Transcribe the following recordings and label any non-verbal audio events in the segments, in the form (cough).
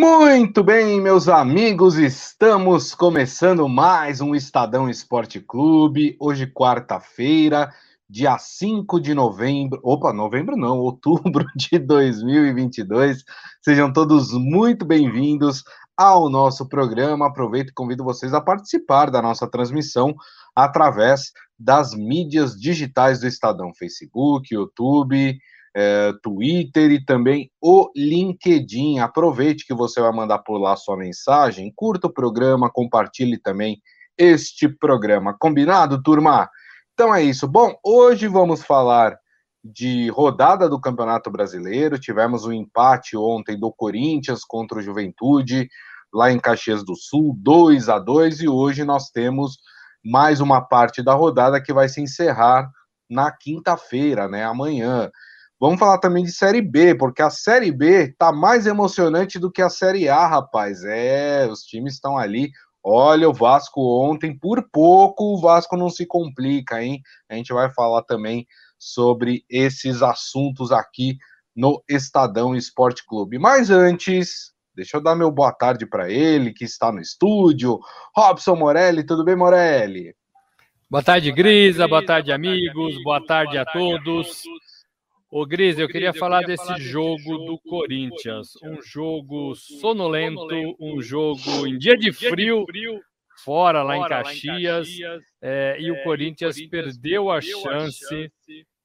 Muito bem, meus amigos, estamos começando mais um Estadão Esporte Clube. Hoje, quarta-feira, dia 5 de novembro. Opa, novembro não, (laughs) outubro de 2022. Sejam todos muito bem-vindos ao nosso programa. Aproveito e convido vocês a participar da nossa transmissão através das mídias digitais do Estadão: Facebook, YouTube é, Twitter e também o LinkedIn. Aproveite que você vai mandar por lá sua mensagem, curta o programa, compartilhe também este programa. Combinado, turma? Então é isso. Bom, hoje vamos falar de rodada do Campeonato Brasileiro. Tivemos um empate ontem do Corinthians contra o Juventude, lá em Caxias do Sul, 2 a 2 e hoje nós temos mais uma parte da rodada que vai se encerrar na quinta-feira, né, amanhã. Vamos falar também de Série B, porque a Série B tá mais emocionante do que a Série A, rapaz. É, os times estão ali. Olha, o Vasco ontem, por pouco, o Vasco não se complica, hein? A gente vai falar também sobre esses assuntos aqui no Estadão Esporte Clube. Mas antes, deixa eu dar meu boa tarde para ele, que está no estúdio. Robson Morelli, tudo bem, Morelli? Boa tarde, Grisa. Boa tarde, amigos. Boa tarde a todos. Ô, Gris, eu queria falar desse jogo do Corinthians. Um jogo sonolento, um jogo em dia de frio, fora lá em Caxias. É, e o é, Corinthians perdeu a chance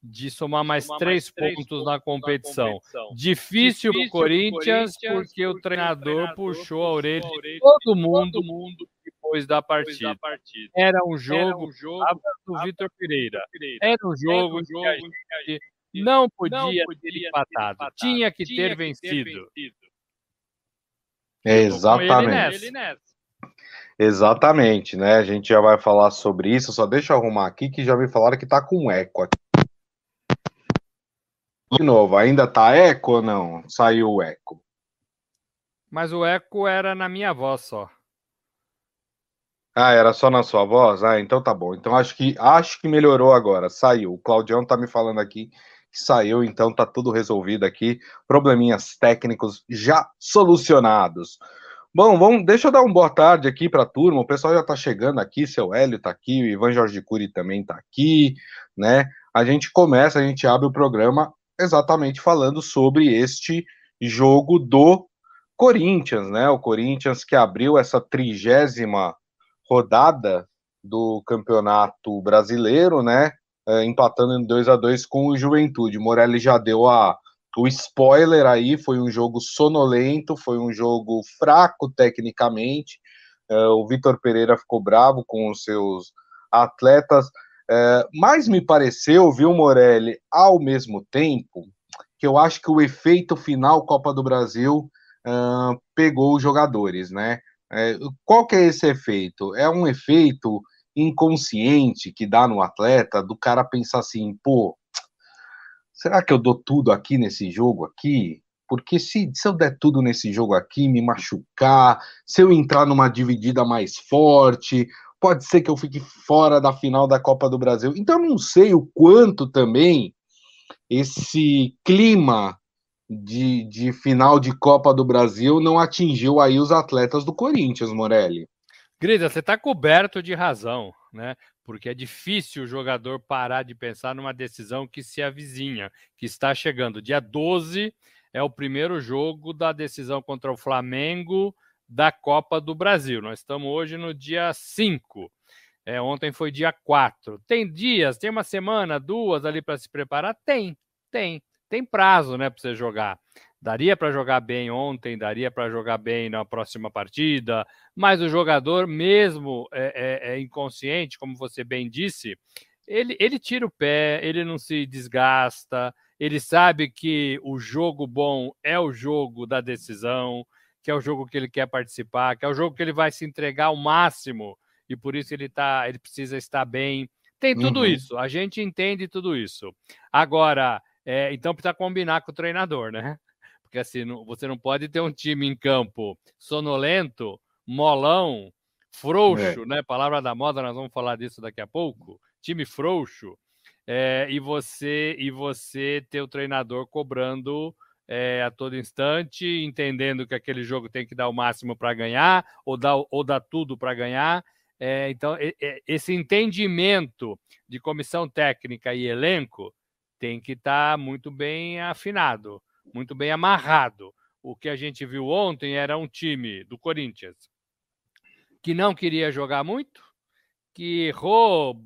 de somar mais três pontos na competição. Difícil para o Corinthians, porque o treinador puxou a orelha de todo mundo depois da partida. Era um jogo do Vitor Pereira. Era um jogo que a gente não podia, não podia ter empatado, empatado. Tinha que Tinha ter que vencido. vencido. Exatamente. Exatamente, né? A gente já vai falar sobre isso. Só deixa eu arrumar aqui que já me falaram que tá com eco aqui. De novo, ainda tá eco ou não? Saiu o eco. Mas o eco era na minha voz só. Ah, era só na sua voz? Ah, então tá bom. Então acho que acho que melhorou agora. Saiu. O Claudião tá me falando aqui saiu, então tá tudo resolvido aqui, probleminhas técnicos já solucionados. Bom, vamos, deixa eu dar uma boa tarde aqui para a turma. O pessoal já está chegando aqui, seu Hélio está aqui, o Ivan Jorge Cury também está aqui, né? A gente começa, a gente abre o programa exatamente falando sobre este jogo do Corinthians, né? O Corinthians que abriu essa trigésima rodada do Campeonato Brasileiro, né? É, empatando em 2 a 2 com o Juventude. Morelli já deu a, o spoiler aí, foi um jogo sonolento, foi um jogo fraco tecnicamente. É, o Vitor Pereira ficou bravo com os seus atletas, é, mas me pareceu, viu, Morelli, ao mesmo tempo, que eu acho que o efeito final Copa do Brasil uh, pegou os jogadores, né? É, qual que é esse efeito? É um efeito inconsciente que dá no atleta do cara pensar assim, pô, será que eu dou tudo aqui nesse jogo aqui? Porque se, se eu der tudo nesse jogo aqui, me machucar, se eu entrar numa dividida mais forte, pode ser que eu fique fora da final da Copa do Brasil. Então eu não sei o quanto também esse clima de, de final de Copa do Brasil não atingiu aí os atletas do Corinthians, Morelli. Grisa, você está coberto de razão, né? Porque é difícil o jogador parar de pensar numa decisão que se avizinha, que está chegando. Dia 12 é o primeiro jogo da decisão contra o Flamengo da Copa do Brasil. Nós estamos hoje no dia 5. É, ontem foi dia 4. Tem dias, tem uma semana, duas ali para se preparar? Tem, tem. Tem prazo, né, para você jogar. Daria para jogar bem ontem, daria para jogar bem na próxima partida, mas o jogador, mesmo é, é, é inconsciente, como você bem disse, ele, ele tira o pé, ele não se desgasta, ele sabe que o jogo bom é o jogo da decisão, que é o jogo que ele quer participar, que é o jogo que ele vai se entregar ao máximo e por isso ele tá, ele precisa estar bem. Tem tudo uhum. isso, a gente entende tudo isso. Agora, é, então precisa combinar com o treinador, né? Porque assim, não, você não pode ter um time em campo sonolento, molão, frouxo, é. né? Palavra da moda, nós vamos falar disso daqui a pouco. Time frouxo. É, e você e você ter o treinador cobrando é, a todo instante, entendendo que aquele jogo tem que dar o máximo para ganhar, ou dar, ou dar tudo para ganhar. É, então, esse entendimento de comissão técnica e elenco tem que estar tá muito bem afinado, muito bem amarrado. O que a gente viu ontem era um time do Corinthians que não queria jogar muito, que errou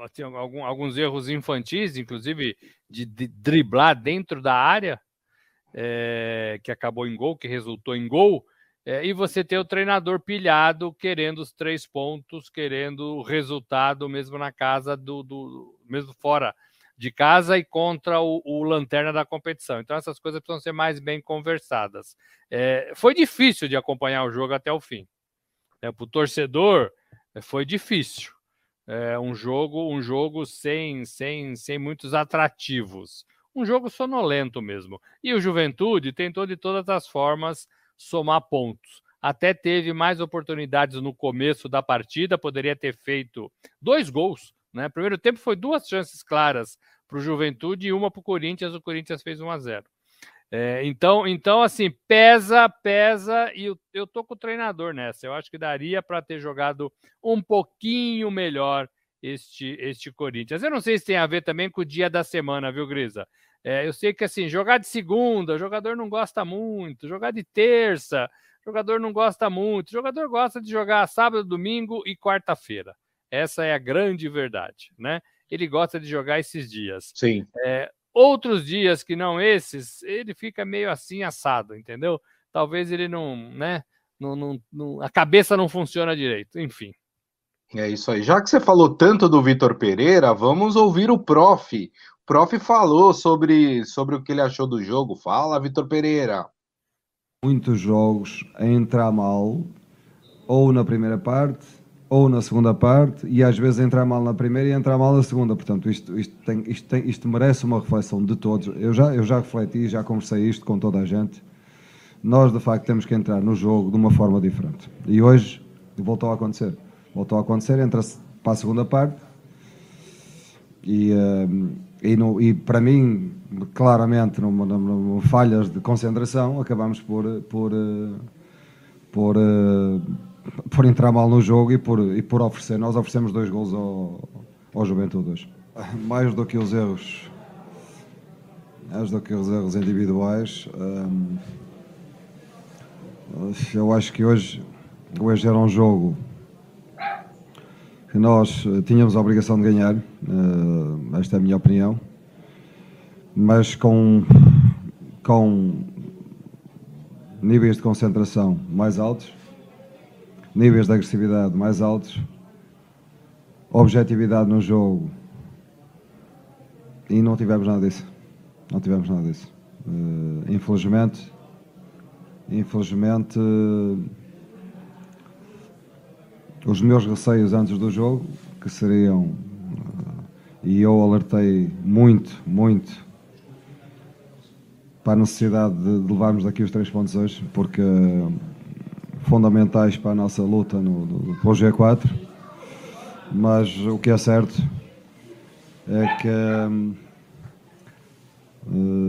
assim, alguns erros infantis, inclusive de, de driblar dentro da área, é, que acabou em gol, que resultou em gol, é, e você ter o treinador pilhado querendo os três pontos, querendo o resultado mesmo na casa do, do mesmo fora de casa e contra o, o, lanterna da competição. Então essas coisas precisam ser mais bem conversadas. É, foi difícil de acompanhar o jogo até o fim. É, Para o torcedor foi difícil. É um jogo, um jogo sem, sem, sem muitos atrativos um jogo sonolento mesmo. E o Juventude tentou de todas as formas somar pontos. Até teve mais oportunidades no começo da partida, poderia ter feito dois gols. Né? Primeiro tempo foi duas chances claras para o Juventude e uma para o Corinthians. O Corinthians fez 1 a 0. É, então, então, assim, pesa, pesa, e eu, eu tô com o treinador nessa. Eu acho que daria para ter jogado um pouquinho melhor este, este Corinthians. Eu não sei se tem a ver também com o dia da semana, viu, Grisa? É, eu sei que assim, jogar de segunda, jogador não gosta muito, jogar de terça, jogador não gosta muito, jogador gosta de jogar sábado, domingo e quarta-feira. Essa é a grande verdade, né? Ele gosta de jogar esses dias. Sim. É, outros dias que não esses, ele fica meio assim assado, entendeu? Talvez ele não, né? Não, não, não, a cabeça não funciona direito, enfim. É isso aí. Já que você falou tanto do Vitor Pereira, vamos ouvir o prof. O prof falou sobre, sobre o que ele achou do jogo. Fala, Vitor Pereira. Muitos jogos a entrar mal, ou na primeira parte, ou na segunda parte, e às vezes entrar mal na primeira e entrar mal na segunda. Portanto, isto, isto, tem, isto, tem, isto merece uma reflexão de todos. Eu já, eu já refleti, já conversei isto com toda a gente. Nós, de facto, temos que entrar no jogo de uma forma diferente. E hoje voltou a acontecer voltou a acontecer, entra-se para a segunda parte e, uh, e, no, e, para mim, claramente, numa, numa, falhas de concentração, acabamos por, por, uh, por, uh, por entrar mal no jogo e por, e por oferecer. Nós oferecemos dois gols ao, ao Juventude hoje. (laughs) Mais do que os erros, mais do que os erros individuais, um, eu acho que hoje, hoje era um jogo que nós eh, tínhamos a obrigação de ganhar, uh, esta é a minha opinião, mas com, com níveis de concentração mais altos, níveis de agressividade mais altos, objetividade no jogo e não tivemos nada disso. Não tivemos nada disso. Uh, infelizmente, infelizmente. Uh, os meus receios antes do jogo, que seriam, eh, e eu alertei muito, muito para a necessidade de levarmos daqui os três pontos hoje, porque fundamentais para a nossa luta no, no, para o G4, mas o que é certo é que eh,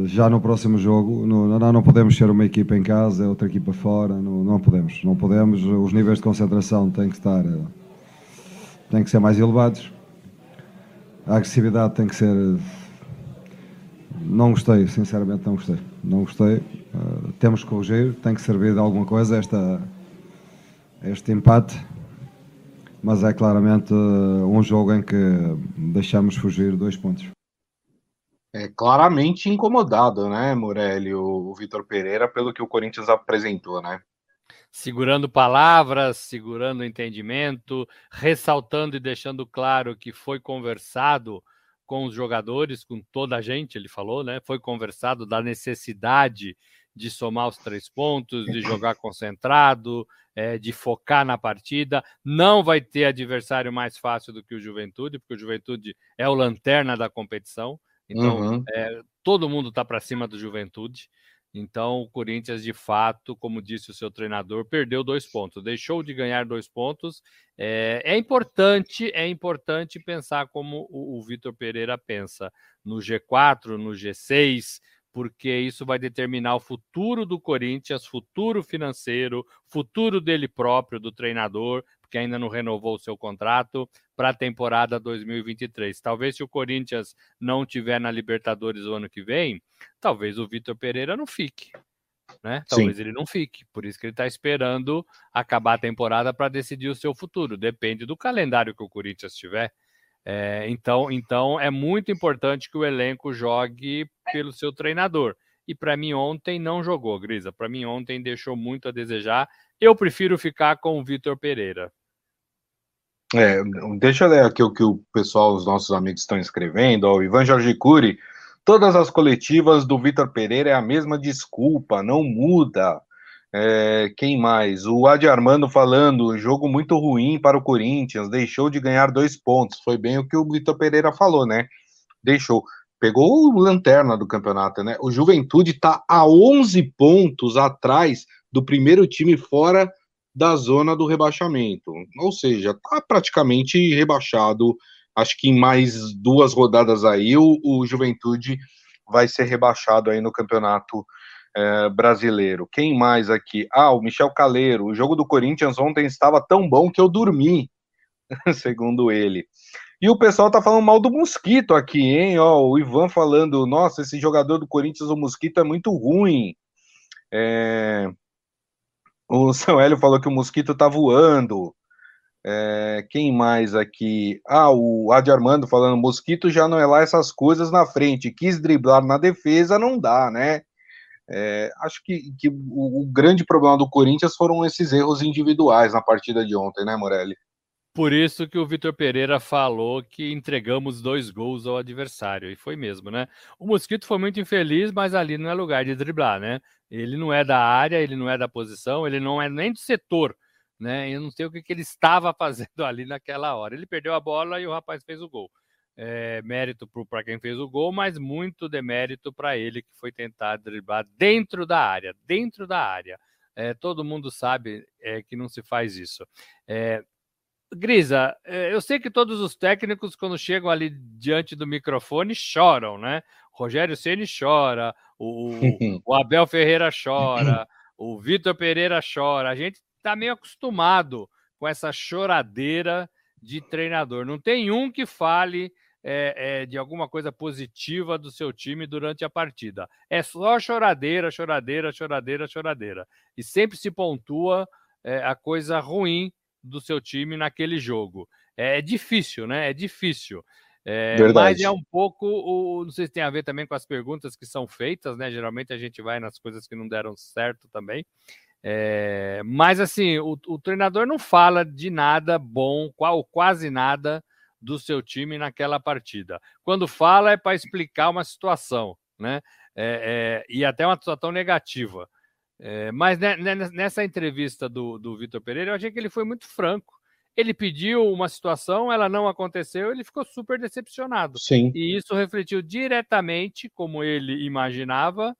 já no próximo jogo, não, não podemos ser uma equipa em casa, outra equipa fora, não, não podemos, não podemos, os níveis de concentração têm que estar, eh, têm que ser mais elevados, a agressividade tem que ser, não gostei, sinceramente não gostei, não gostei, uh, temos que corrigir, tem que servir de alguma coisa esta, este empate, mas é claramente uh, um jogo em que deixamos fugir dois pontos é claramente incomodado, né, Morelli, o Vitor Pereira, pelo que o Corinthians apresentou, né? Segurando palavras, segurando entendimento, ressaltando e deixando claro que foi conversado com os jogadores, com toda a gente, ele falou, né? Foi conversado da necessidade de somar os três pontos, de jogar concentrado, é, de focar na partida. Não vai ter adversário mais fácil do que o Juventude, porque o Juventude é o lanterna da competição. Então, uhum. é, todo mundo está para cima do Juventude. Então, o Corinthians, de fato, como disse o seu treinador, perdeu dois pontos, deixou de ganhar dois pontos. É, é importante, é importante pensar como o, o Vitor Pereira pensa no G4, no G6, porque isso vai determinar o futuro do Corinthians, futuro financeiro, futuro dele próprio, do treinador, que ainda não renovou o seu contrato para a temporada 2023. Talvez se o Corinthians não tiver na Libertadores o ano que vem, talvez o Vitor Pereira não fique. Né? Talvez Sim. ele não fique. Por isso que ele está esperando acabar a temporada para decidir o seu futuro. Depende do calendário que o Corinthians tiver. É, então, então é muito importante que o elenco jogue pelo seu treinador. E para mim ontem não jogou, Grisa. Para mim ontem deixou muito a desejar. Eu prefiro ficar com o Vitor Pereira. É, deixa eu ler aqui o que o pessoal, os nossos amigos estão escrevendo. O Ivan Jorge Cury, todas as coletivas do Vitor Pereira é a mesma desculpa, não muda. É, quem mais? O Adi Armando falando, jogo muito ruim para o Corinthians, deixou de ganhar dois pontos. Foi bem o que o Vitor Pereira falou, né? Deixou. Pegou o lanterna do campeonato, né? O Juventude está a 11 pontos atrás do primeiro time fora da zona do rebaixamento. Ou seja, está praticamente rebaixado. Acho que em mais duas rodadas aí o, o Juventude vai ser rebaixado aí no campeonato é, brasileiro. Quem mais aqui? Ah, o Michel Caleiro. O jogo do Corinthians ontem estava tão bom que eu dormi, (laughs) segundo ele. E o pessoal tá falando mal do Mosquito aqui, hein? Ó, o Ivan falando, nossa, esse jogador do Corinthians, o Mosquito, é muito ruim. É... O (laughs) São Hélio falou que o mosquito tá voando. É, quem mais aqui? Ah, o Adi Armando falando: mosquito já não é lá essas coisas na frente. Quis driblar na defesa, não dá, né? É, acho que, que o, o, grande problema do Corinthians foram esses erros individuais na partida de ontem, né, Morelli? Por isso que o Vitor Pereira falou que entregamos dois gols ao adversário, e foi mesmo, né? O Mosquito foi muito infeliz, mas ali não é lugar de driblar, né? Ele não é da área, ele não é da posição, ele não é nem do setor, né? Eu não sei o que, que ele estava (laughs) fazendo ali naquela hora. Ele perdeu a bola e o rapaz fez o gol. É, mérito para quem fez o gol, mas muito demérito para ele que foi tentar driblar dentro da área, dentro da área. É, todo mundo sabe é, que não se faz isso. É, Grisa, é, eu sei que todos os técnicos, quando chegam ali diante do microfone, choram, né? Rogério Ceni chora, o, o (laughs) Abel Ferreira chora, o Vitor Pereira chora. A gente está meio acostumado com essa choradeira de treinador. Não tem um que fale é, é, de alguma coisa positiva do seu time durante a partida. É só choradeira, choradeira, choradeira, choradeira. E sempre se pontua é, a coisa ruim do seu time naquele jogo. É, difícil, né? É difícil. É, mas é um pouco, o, não sei se tem a ver também com as perguntas que são feitas, né? Geralmente a gente vai nas coisas que não deram certo também. É, mas assim, o, o, treinador não fala de nada bom, qual, quase nada do seu time naquela partida. Quando fala é para explicar uma situação, né? É, é e até uma situação negativa. É, mas nessa entrevista do, do Vitor Pereira, eu achei que ele foi muito franco ele pediu uma situação, ela não aconteceu, ele ficou super decepcionado. Sim. E isso refletiu diretamente, como ele imaginava,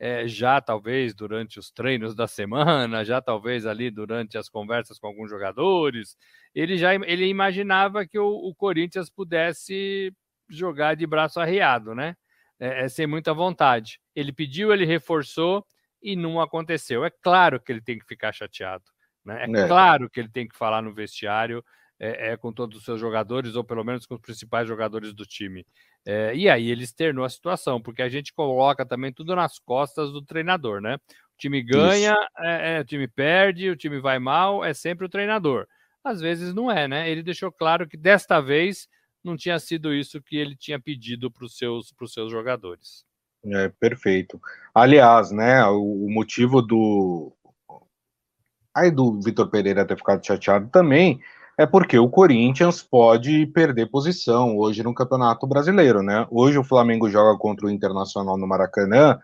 é, já talvez durante os treinos da semana, já talvez ali durante as conversas com alguns jogadores, ele já ele imaginava que o, o Corinthians pudesse jogar de braço arriado, né? É, é, sem muita vontade. Ele pediu, ele reforçou e não aconteceu. É claro que ele tem que ficar chateado. Né? É, é, claro que ele tem que falar no vestiário é, é, com todos os seus jogadores, ou pelo menos com os principais jogadores do time. É, e aí ele externou a situação, porque a gente coloca também tudo nas costas do treinador, né? O time ganha, é, é, o time perde, o time vai mal, é sempre o treinador. Às vezes não é, né? Ele deixou claro que desta vez não tinha sido isso que ele tinha pedido para os seus, seus jogadores. É, perfeito. Aliás, né, o, o motivo do, aí do Vitor Pereira ter ficado chateado também é porque o Corinthians pode perder posição hoje no Campeonato Brasileiro, né? Hoje o Flamengo joga contra o Internacional no Maracanã.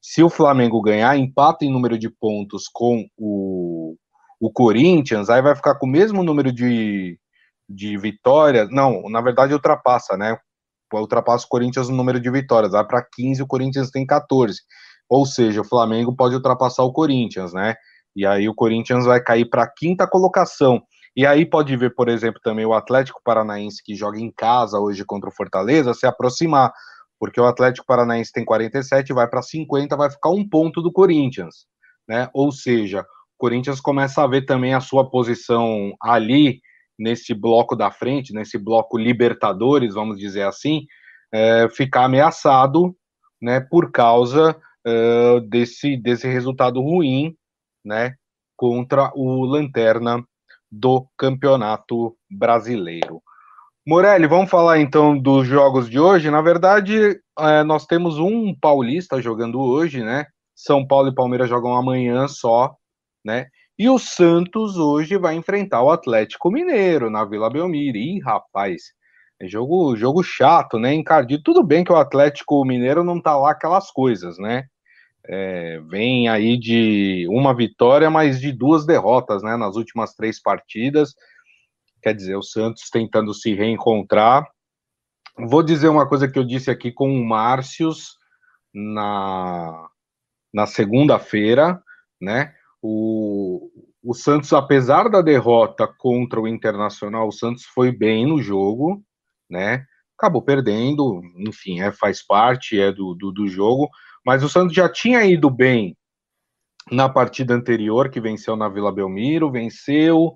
Se o Flamengo ganhar, empata em número de pontos com o, o Corinthians, aí vai ficar com o mesmo número de, de vitórias. Não, na verdade ultrapassa, né? Ultrapassa o Corinthians no número de vitórias, vai para 15, o Corinthians tem 14. Ou seja, o Flamengo pode ultrapassar o Corinthians, né? E aí o Corinthians vai cair para a quinta colocação. E aí pode ver, por exemplo, também o Atlético Paranaense, que joga em casa hoje contra o Fortaleza, se aproximar. porque o Atlético Paranaense tem 47, vai para 50, vai ficar um ponto do Corinthians, né? Ou seja, o Corinthians começa a ver também a sua posição ali nesse bloco da frente, nesse bloco Libertadores, vamos dizer assim, é, ficar ameaçado, né? Por causa é, desse desse resultado ruim, né? Contra o Lanterna do Campeonato Brasileiro. Morelli, vamos falar então dos jogos de hoje. Na verdade, é, nós temos um paulista jogando hoje, né? São Paulo e Palmeiras jogam amanhã só, né? E o Santos hoje vai enfrentar o Atlético Mineiro na Vila Belmiro. Ih, rapaz, é jogo, jogo chato, né? Encardido. Tudo bem que o Atlético Mineiro não tá lá aquelas coisas, né? É, vem aí de uma vitória, mas de duas derrotas, né? Nas últimas três partidas. Quer dizer, o Santos tentando se reencontrar. Vou dizer uma coisa que eu disse aqui com o Márcios na, na segunda-feira, né? O, o Santos, apesar da derrota contra o Internacional, o Santos foi bem no jogo, né? Acabou perdendo, enfim, é, faz parte é do, do, do jogo, mas o Santos já tinha ido bem na partida anterior, que venceu na Vila Belmiro, venceu,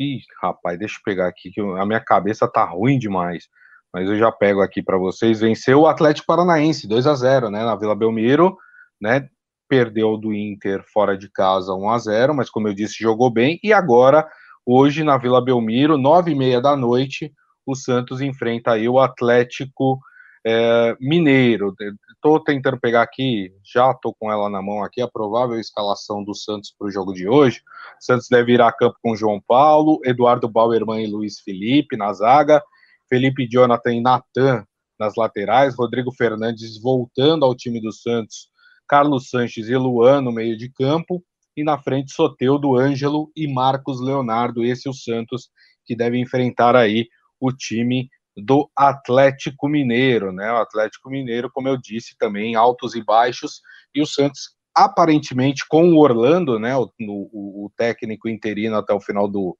Ih, rapaz, deixa eu pegar aqui, que a minha cabeça tá ruim demais. Mas eu já pego aqui para vocês. Venceu o Atlético Paranaense, 2 a 0 né? Na Vila Belmiro, né? Perdeu do Inter fora de casa 1 a 0 mas como eu disse, jogou bem. E agora, hoje, na Vila Belmiro, 9 e meia da noite, o Santos enfrenta aí o Atlético é, Mineiro. Estou tentando pegar aqui, já estou com ela na mão aqui, a provável escalação do Santos para o jogo de hoje. Santos deve ir a campo com João Paulo, Eduardo Bauerman e Luiz Felipe na zaga, Felipe Jonathan e Natan nas laterais, Rodrigo Fernandes voltando ao time do Santos, Carlos Sanches e Luan no meio de campo, e na frente Soteudo, Ângelo e Marcos Leonardo, esse é o Santos que deve enfrentar aí o time do Atlético Mineiro, né? O Atlético Mineiro, como eu disse, também altos e baixos, e o Santos aparentemente com o Orlando, né? O, o, o técnico interino até o final do,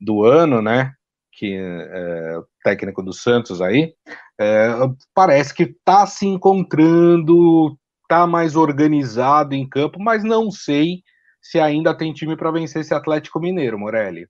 do ano, né? Que é técnico do Santos aí, é, parece que está se encontrando, está mais organizado em campo, mas não sei se ainda tem time para vencer esse Atlético Mineiro, Morelli.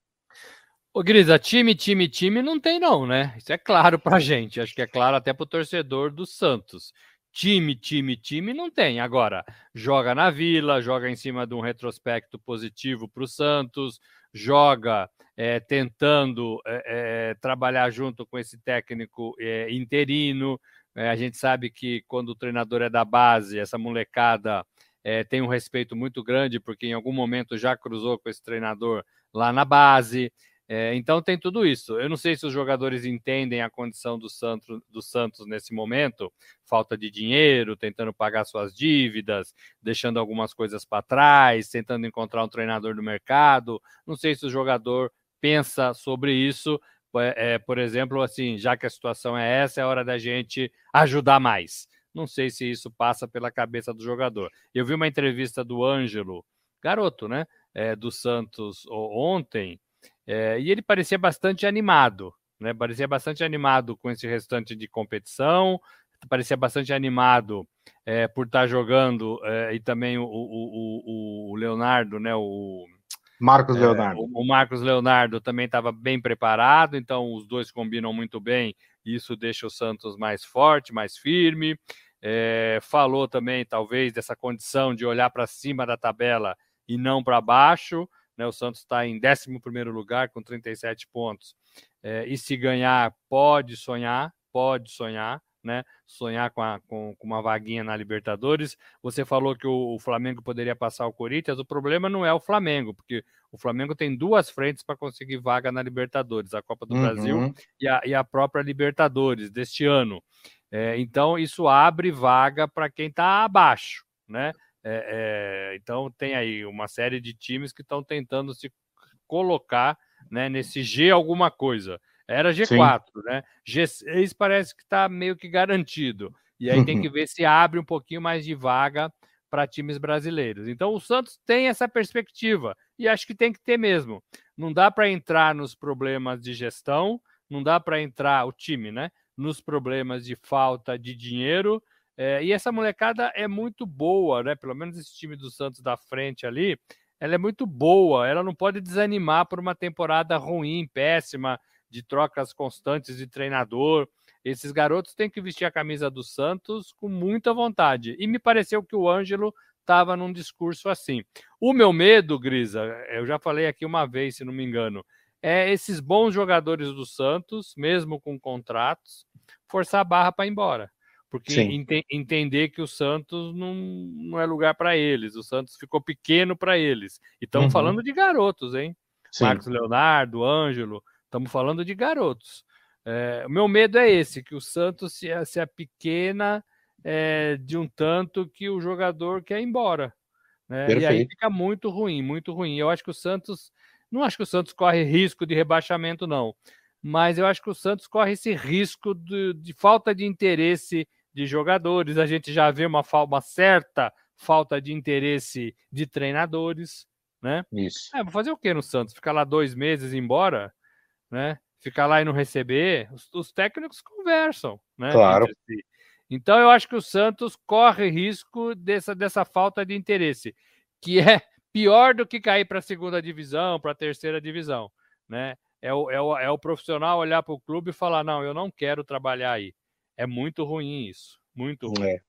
Ô, Grisa, time, time, time não tem, não, né? Isso é claro pra gente. Acho que é claro até pro torcedor do Santos. Time, time, time não tem. Agora, joga na vila, joga em cima de um retrospecto positivo para o Santos, joga é, tentando é, é, trabalhar junto com esse técnico é, interino. É, a gente sabe que quando o treinador é da base, essa molecada é, tem um respeito muito grande, porque em algum momento já cruzou com esse treinador lá na base. É, então tem tudo isso. Eu não sei se os jogadores entendem a condição do Santos, do Santos nesse momento, falta de dinheiro, tentando pagar suas dívidas, deixando algumas coisas para trás, tentando encontrar um treinador no mercado. Não sei se o jogador pensa sobre isso. É, por exemplo, assim, já que a situação é essa, é hora da gente ajudar mais. Não sei se isso passa pela cabeça do jogador. Eu vi uma entrevista do Ângelo, garoto, né? É, do Santos ontem é, e ele parecia bastante animado, né? Parecia bastante animado com esse restante de competição, parecia bastante animado é, por estar jogando é, e também o, o, o, o, Leonardo, né? O Marcos Leonardo. o, Marcos Leonardo também estava bem preparado, então os dois combinam muito bem. E isso deixa o Santos mais forte, mais firme. falou também, talvez, dessa condição de olhar para cima da tabela e não para baixo. Né? O Santos está em 11 lugar com 37 pontos. É, e se ganhar, pode sonhar, pode sonhar, né? Sonhar com, a, com, com, uma vaguinha na Libertadores. Você falou que o, o, Flamengo poderia passar o Corinthians. O problema não é o Flamengo, porque o Flamengo tem duas frentes para conseguir vaga na Libertadores: a Copa do uhum. Brasil e a, e a, própria Libertadores deste ano. É, então, isso abre vaga para quem está abaixo, né? É, é, então tem aí uma série de times que estão tentando se colocar né, nesse G alguma coisa. Era G4, Sim. né? G6 parece que está meio que garantido. E aí tem que ver se abre um pouquinho mais de vaga para times brasileiros. Então o Santos tem essa perspectiva e acho que tem que ter mesmo. Não dá para entrar nos problemas de gestão, não dá para entrar o time, né? nos problemas de falta de dinheiro. É, e essa molecada é muito boa, né? Pelo menos esse time do Santos da frente ali, ela é muito boa. Ela não pode desanimar por uma temporada ruim, péssima, de trocas constantes de treinador. Esses garotos têm que vestir a camisa do Santos com muita vontade. E me pareceu que o Ângelo estava num discurso assim. O meu medo, Grisa, eu já falei aqui uma vez, se não me engano, é esses bons jogadores do Santos, mesmo com contratos, forçar a barra para ir embora. Porque ent entender que o Santos não, não é lugar para eles, o Santos ficou pequeno para eles. E estamos uhum. falando de garotos, hein? Sim. Marcos Leonardo, Ângelo, estamos falando de garotos. É, o meu medo é esse, que o Santos se, se é, de um tanto que o jogador quer ir embora. Né? E aí fica muito ruim, muito ruim. Eu acho que o Santos não acho que o Santos corre risco de rebaixamento, não. Mas eu acho que o Santos corre esse risco de, de falta de interesse de jogadores. A gente já vê uma, uma certa falta de interesse de treinadores, né? Isso. É, vou fazer o que no Santos? Ficar lá dois meses e ir embora, né? Ficar lá e não receber? Os, os técnicos conversam, né? Claro. Então eu acho que o Santos corre risco dessa, dessa falta de interesse, que é pior do que cair para a segunda divisão, para a terceira divisão, né? É o, é, o, é o profissional olhar para o clube e falar: não, eu não quero trabalhar aí. É muito ruim isso, muito ruim. É.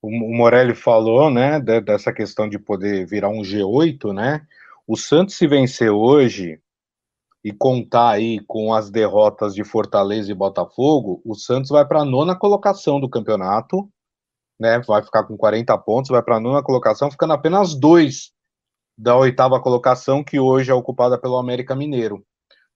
O Morelli falou, né, dessa questão de poder virar um G8, né? O Santos se vencer hoje e contar aí com as derrotas de Fortaleza e Botafogo, o Santos vai para a nona colocação do campeonato, né? Vai ficar com 40 pontos, vai para a nona colocação, ficando apenas dois da oitava colocação, que hoje é ocupada pelo América Mineiro,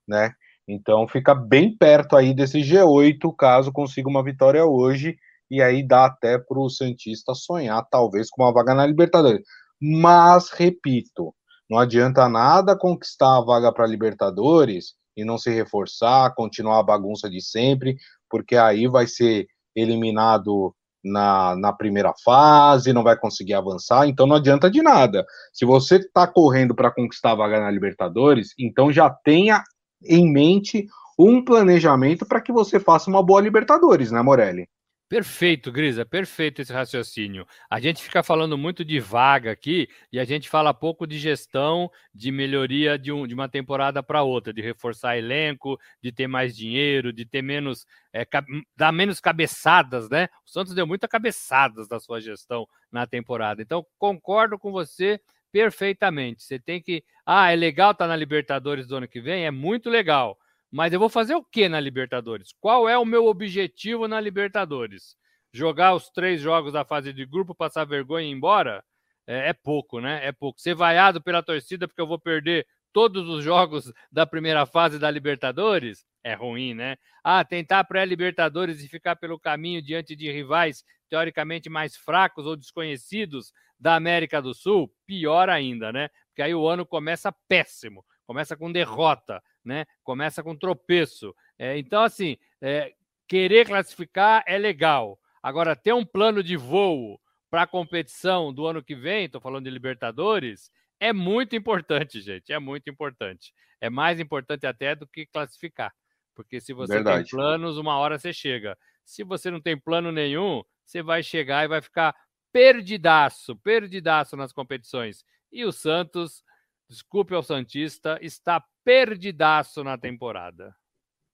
né? Então fica bem perto aí desse G8, caso consiga uma vitória hoje, e aí dá até para o Santista sonhar, talvez, com uma vaga na Libertadores. Mas, repito, não adianta nada conquistar a vaga para Libertadores e não se reforçar, continuar a bagunça de sempre, porque aí vai ser eliminado na, na primeira fase, não vai conseguir avançar, então não adianta de nada. Se você está correndo para conquistar a vaga na Libertadores, então já tenha em mente um planejamento para que você faça uma boa Libertadores, né, Morelli? Perfeito, Grisa, perfeito esse raciocínio. A gente fica falando muito de vaga aqui e a gente fala pouco de gestão, de melhoria de, um, de uma temporada para outra, de reforçar elenco, de ter mais dinheiro, de ter menos, é, dar menos cabeçadas, né? O Santos deu muitas cabeçadas da sua gestão na temporada. Então, concordo com você perfeitamente. Você tem que. Ah, é legal estar tá na Libertadores do ano que vem? É muito legal. Mas eu vou fazer o que na Libertadores? Qual é o meu objetivo na Libertadores? Jogar os três jogos da fase de grupo, passar vergonha e ir embora? É, é pouco, né? É pouco. Ser vaiado pela torcida porque eu vou perder todos os jogos da primeira fase da Libertadores? É ruim, né? Ah, tentar pré-Libertadores e ficar pelo caminho diante de rivais teoricamente mais fracos ou desconhecidos da América do Sul? Pior ainda, né? Porque aí o ano começa péssimo, começa com derrota né? Começa com tropeço. É, então, assim, é, querer classificar é legal. Agora, ter um plano de voo para a competição do ano que vem, estou falando de Libertadores, é muito importante, gente. É muito importante. É mais importante até do que classificar. Porque se você Verdade. tem planos, uma hora você chega. Se você não tem plano nenhum, você vai chegar e vai ficar perdidaço, perdidaço nas competições. E o Santos, desculpe ao Santista, está perdidaço na temporada.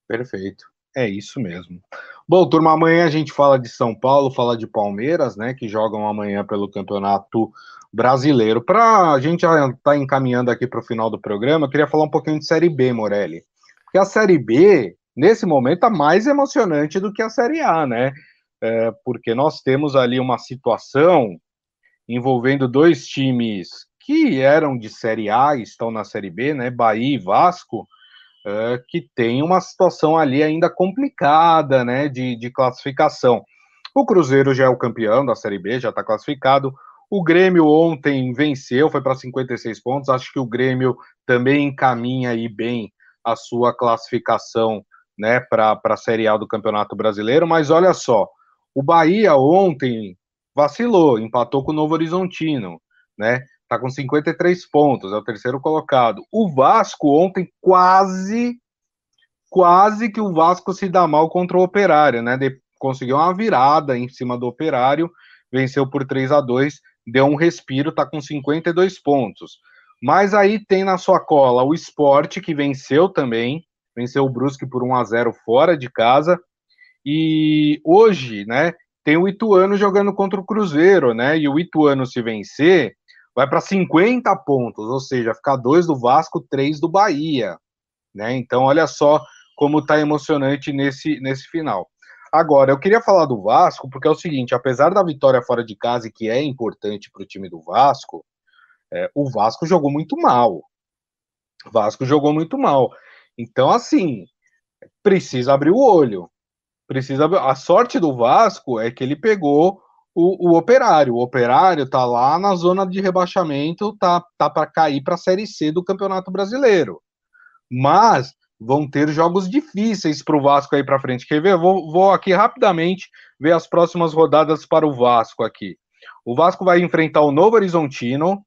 Perfeito. É isso mesmo. Bom, turma, amanhã a gente fala de São Paulo, fala de Palmeiras, né, que jogam amanhã pelo Campeonato Brasileiro. Para a gente já estar tá encaminhando aqui para o final do programa, eu queria falar um pouquinho de Série B, Morelli. Porque a Série B, nesse momento, é mais emocionante do que a Série A, né? É, porque nós temos ali uma situação envolvendo dois times que eram de Série A e estão na Série B, né? Bahia e Vasco, é, que tem uma situação ali ainda complicada, né? De, de classificação. O Cruzeiro já é o campeão da Série B, já está classificado. O Grêmio ontem venceu, foi para 56 pontos. Acho que o Grêmio também encaminha aí bem a sua classificação né, para a Série A do Campeonato Brasileiro. Mas olha só, o Bahia ontem vacilou, empatou com o Novo Horizontino, né? Está com 53 pontos, é o terceiro colocado. O Vasco ontem quase quase que o Vasco se dá mal contra o Operário, né? De, conseguiu uma virada em cima do Operário, venceu por 3 a 2 deu um respiro, tá com 52 pontos. Mas aí tem na sua cola o esporte, que venceu também, venceu o Brusque por 1 a 0 fora de casa. E hoje, né, tem o Ituano jogando contra o Cruzeiro, né? E o Ituano, se vencer, vai para 50 pontos, ou seja, ficar dois do Vasco, três do Bahia, né? Então, olha só como tá emocionante nesse, nesse final. Agora, eu queria falar do Vasco, porque é o seguinte: apesar da vitória fora de casa, que é importante para o time do Vasco, é, o Vasco jogou muito mal. O Vasco jogou muito mal. Então, assim, precisa abrir o olho. Precisa abrir... A sorte do Vasco é que ele pegou o, o Operário. O Operário tá lá na zona de rebaixamento, tá, tá para cair para a Série C do Campeonato Brasileiro. Mas vão ter jogos difíceis para o Vasco aí para frente. Quer ver? Vou, vou aqui rapidamente ver as próximas rodadas para o Vasco aqui. O Vasco vai enfrentar o Novo Horizontino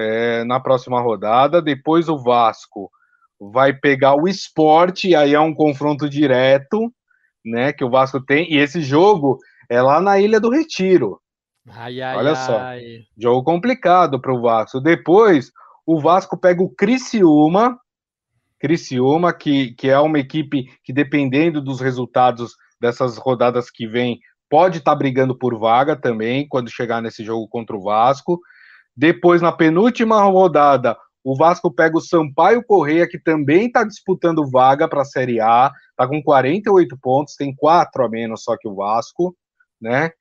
é, na próxima rodada. Depois o Vasco vai pegar o Esporte, aí é um confronto direto, né? Que o Vasco tem. E esse jogo é lá na Ilha do Retiro. Ai, ai, Olha só, jogo complicado para o Vasco. Depois o Vasco pega o Criciúma, Criciúma, que, que é uma equipe que, dependendo dos resultados dessas rodadas que vem, pode estar tá brigando por vaga também quando chegar nesse jogo contra o Vasco. Depois, na penúltima rodada, o Vasco pega o Sampaio Correia, que também está disputando vaga para a Série A, está com 48 pontos, tem quatro a menos só que o Vasco, né?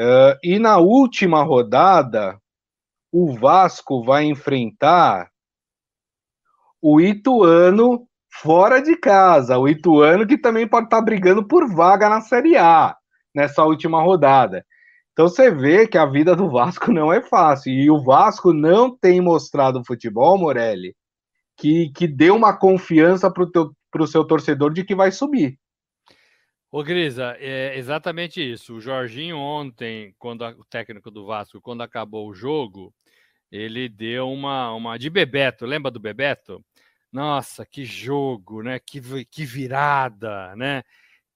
Uh, e na última rodada, o Vasco vai enfrentar o Ituano fora de casa. O Ituano que também pode estar tá brigando por vaga na Série A nessa última rodada. Então você vê que a vida do Vasco (laughs) não é fácil. E o Vasco não tem mostrado futebol, Morelli, que, que deu uma confiança para o seu torcedor de que vai subir. Ô, Grisa, é exatamente isso. O Jorginho ontem, quando a, o técnico do Vasco, quando acabou o jogo, ele deu uma, uma de Bebeto, lembra do Bebeto? Nossa, que jogo, né? Que, que virada, né?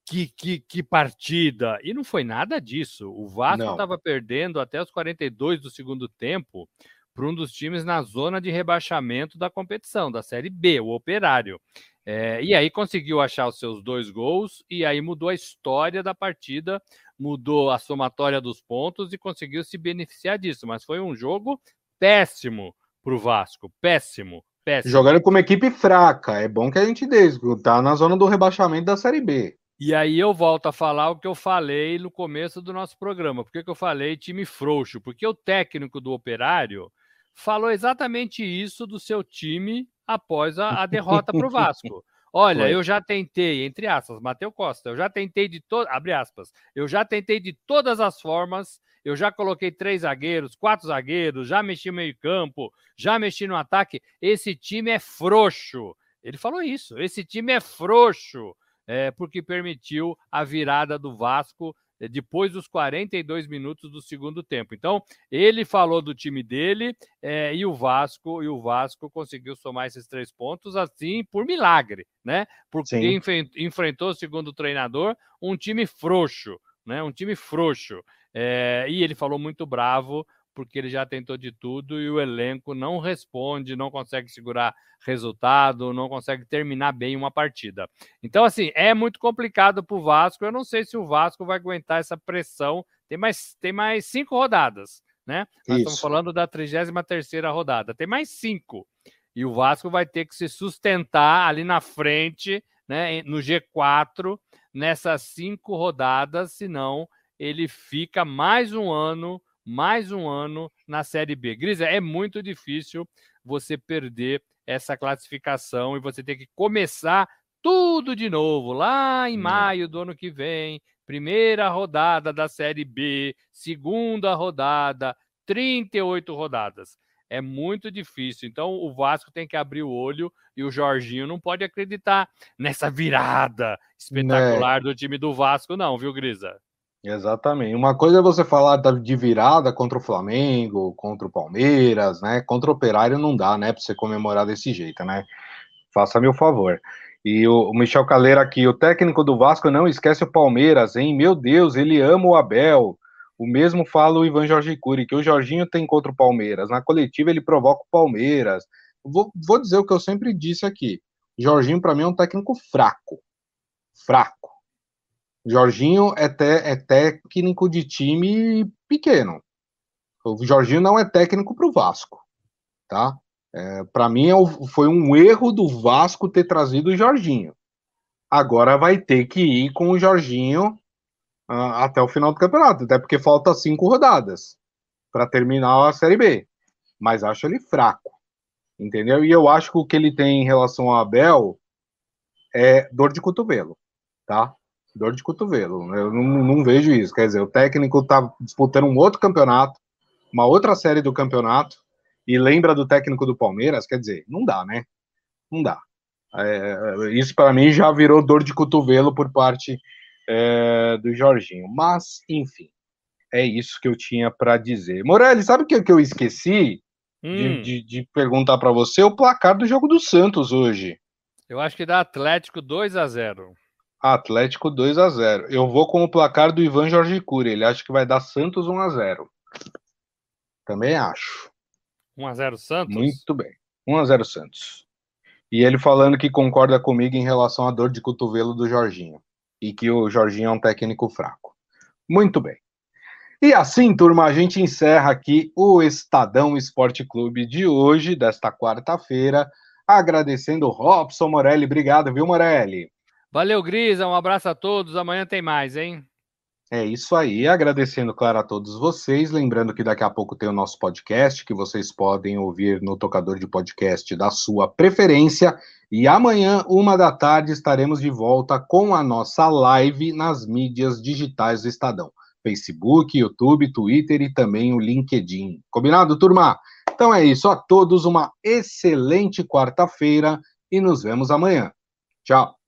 Que, que, que partida. E não foi nada disso. O Vasco estava perdendo até os 42 do segundo tempo para um dos times na zona de rebaixamento da competição, da Série B, o Operário. É, e aí conseguiu achar os seus dois gols e aí mudou a história da partida, mudou a somatória dos pontos e conseguiu se beneficiar disso. Mas foi um jogo péssimo para o Vasco, péssimo, péssimo. Jogando com uma equipe fraca, é bom que a gente dê, tá na zona do rebaixamento da Série B. E aí eu volto a falar o que eu falei no começo do nosso programa. Por que, que eu falei time frouxo? Porque o técnico do Operário falou exatamente isso do seu time após a, a derrota para o Vasco. (laughs) Olha, Foi. eu já tentei, entre aspas, Matheus Costa, eu já tentei de todas, abre aspas, eu já tentei de todas as formas eu já coloquei três zagueiros, quatro zagueiros, já mexi no meio-campo, já mexi no ataque. Esse time é frouxo. Ele falou isso. Esse time é frouxo, é, porque permitiu a virada do Vasco é, depois dos 42 minutos do segundo tempo. Então, ele falou do time dele é, e o Vasco e o Vasco conseguiu somar esses três pontos assim por milagre, né? Porque enfrentou, segundo o treinador, um time frouxo, né? Um time frouxo. É, e ele falou muito bravo, porque ele já tentou de tudo e o elenco não responde, não consegue segurar resultado, não consegue terminar bem uma partida. Então, assim, é muito complicado para o Vasco. Eu não sei se o Vasco vai aguentar essa pressão. Tem mais, tem mais cinco rodadas, né? Nós estamos falando da 33 rodada. Tem mais cinco. E o Vasco vai ter que se sustentar ali na frente, né, no G4, nessas cinco rodadas, senão ele fica mais um ano, mais um ano na Série B. Grisa, é muito difícil você perder essa classificação e você ter que começar tudo de novo lá em maio do ano que vem. Primeira rodada da Série B, segunda rodada, 38 rodadas. É muito difícil. Então o Vasco tem que abrir o olho e o Jorginho não pode acreditar nessa virada espetacular né. do time do Vasco, não, viu, Grisa? Exatamente. Uma coisa é você falar de virada contra o Flamengo, contra o Palmeiras, né? Contra o Operário não dá, né? Para você comemorar desse jeito, né? Faça meu favor. E o, Michel Caleira aqui, o técnico do Vasco não esquece o Palmeiras, hein? Meu Deus, ele ama o Abel. O mesmo fala o Ivan Jorge Cury, que o Jorginho tem contra o Palmeiras. Na coletiva ele provoca o Palmeiras. Vou, vou dizer o que eu sempre disse aqui. Jorginho, para mim, é um técnico fraco. Fraco. Jorginho é, te, é técnico de time pequeno. O Jorginho não é técnico para o Vasco. Tá? É, para mim, é foi um erro do Vasco ter trazido o Jorginho. Agora vai ter que ir com o Jorginho uh, até o final do campeonato, até porque falta cinco rodadas para terminar a Série B. Mas acho ele fraco, entendeu? E eu acho que o que ele tem em relação ao Abel é dor de cotovelo, tá? Dor de cotovelo. Eu não, não vejo isso. Quer dizer, o técnico está disputando um outro campeonato, uma outra série do campeonato, e lembra do técnico do Palmeiras, quer dizer, não dá, né? Não dá. É, isso para mim já virou dor de cotovelo por parte é, do Jorginho. Mas, enfim, é isso que eu tinha para dizer. Morelli, sabe o que, que eu esqueci hum. de, de, de, perguntar para você? O placar do jogo do Santos hoje. Eu acho que dá Atlético 2 a 0 Atlético 2 a 0 Eu vou com o placar do Ivan Jorge Cury. Ele acha que vai dar Santos 1 a 0 Também acho. 1x0 Santos? Muito bem. 1x0 Santos. E ele falando que concorda comigo em relação à dor de cotovelo do Jorginho. E que o Jorginho é um técnico fraco. Muito bem. E assim, turma, a gente encerra aqui o Estadão Esporte Clube de hoje, desta quarta-feira, agradecendo o Robson Morelli. Obrigado, viu, Morelli? Valeu, Grisa. Um abraço a todos. Amanhã tem mais, hein? É isso aí, agradecendo, claro, a todos vocês. Lembrando que daqui a pouco tem o nosso podcast, que vocês podem ouvir no tocador de podcast da sua preferência. E amanhã, uma da tarde, estaremos de volta com a nossa live nas mídias digitais do Estadão: Facebook, YouTube, Twitter e também o LinkedIn. Combinado, turma? Então é isso, a todos uma excelente quarta-feira e nos vemos amanhã. Tchau.